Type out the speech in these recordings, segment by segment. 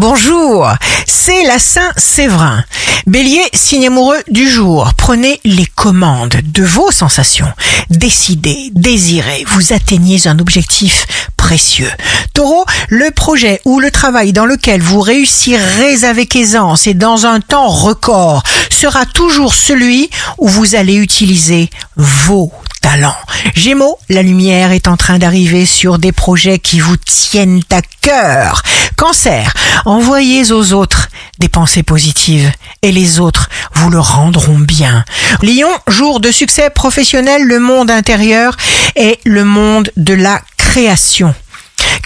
Bonjour, c'est la Saint-Séverin. Bélier, signe amoureux du jour. Prenez les commandes de vos sensations. Décidez, désirez, vous atteignez un objectif précieux. Taureau, le projet ou le travail dans lequel vous réussirez avec aisance et dans un temps record sera toujours celui où vous allez utiliser vos talents. Gémeaux, la lumière est en train d'arriver sur des projets qui vous tiennent à cœur. Cancer, envoyez aux autres des pensées positives et les autres vous le rendront bien. Lion, jour de succès professionnel, le monde intérieur est le monde de la création.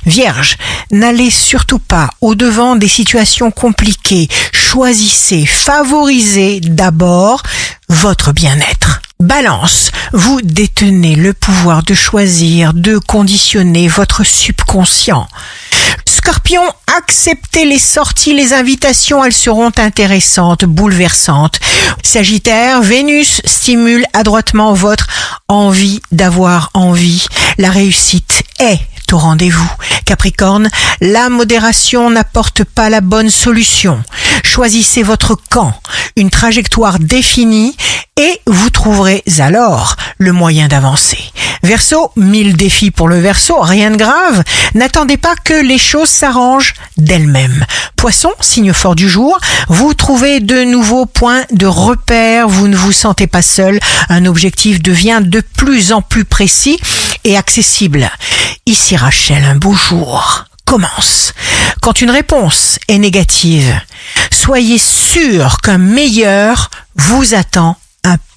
Vierge, n'allez surtout pas au-devant des situations compliquées. Choisissez, favorisez d'abord votre bien-être. Balance, vous détenez le pouvoir de choisir, de conditionner votre subconscient. Scorpion, acceptez les sorties, les invitations, elles seront intéressantes, bouleversantes. Sagittaire, Vénus stimule adroitement votre envie d'avoir envie. La réussite est au rendez-vous. Capricorne, la modération n'apporte pas la bonne solution. Choisissez votre camp, une trajectoire définie et vous trouverez alors le moyen d'avancer. Verseau, mille défis pour le verso, rien de grave. N'attendez pas que les choses s'arrangent d'elles-mêmes. Poisson, signe fort du jour, vous trouvez de nouveaux points de repère, vous ne vous sentez pas seul, un objectif devient de plus en plus précis et accessible. Ici Rachel, un beau jour commence. Quand une réponse est négative, soyez sûr qu'un meilleur vous attend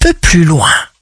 peu plus loin.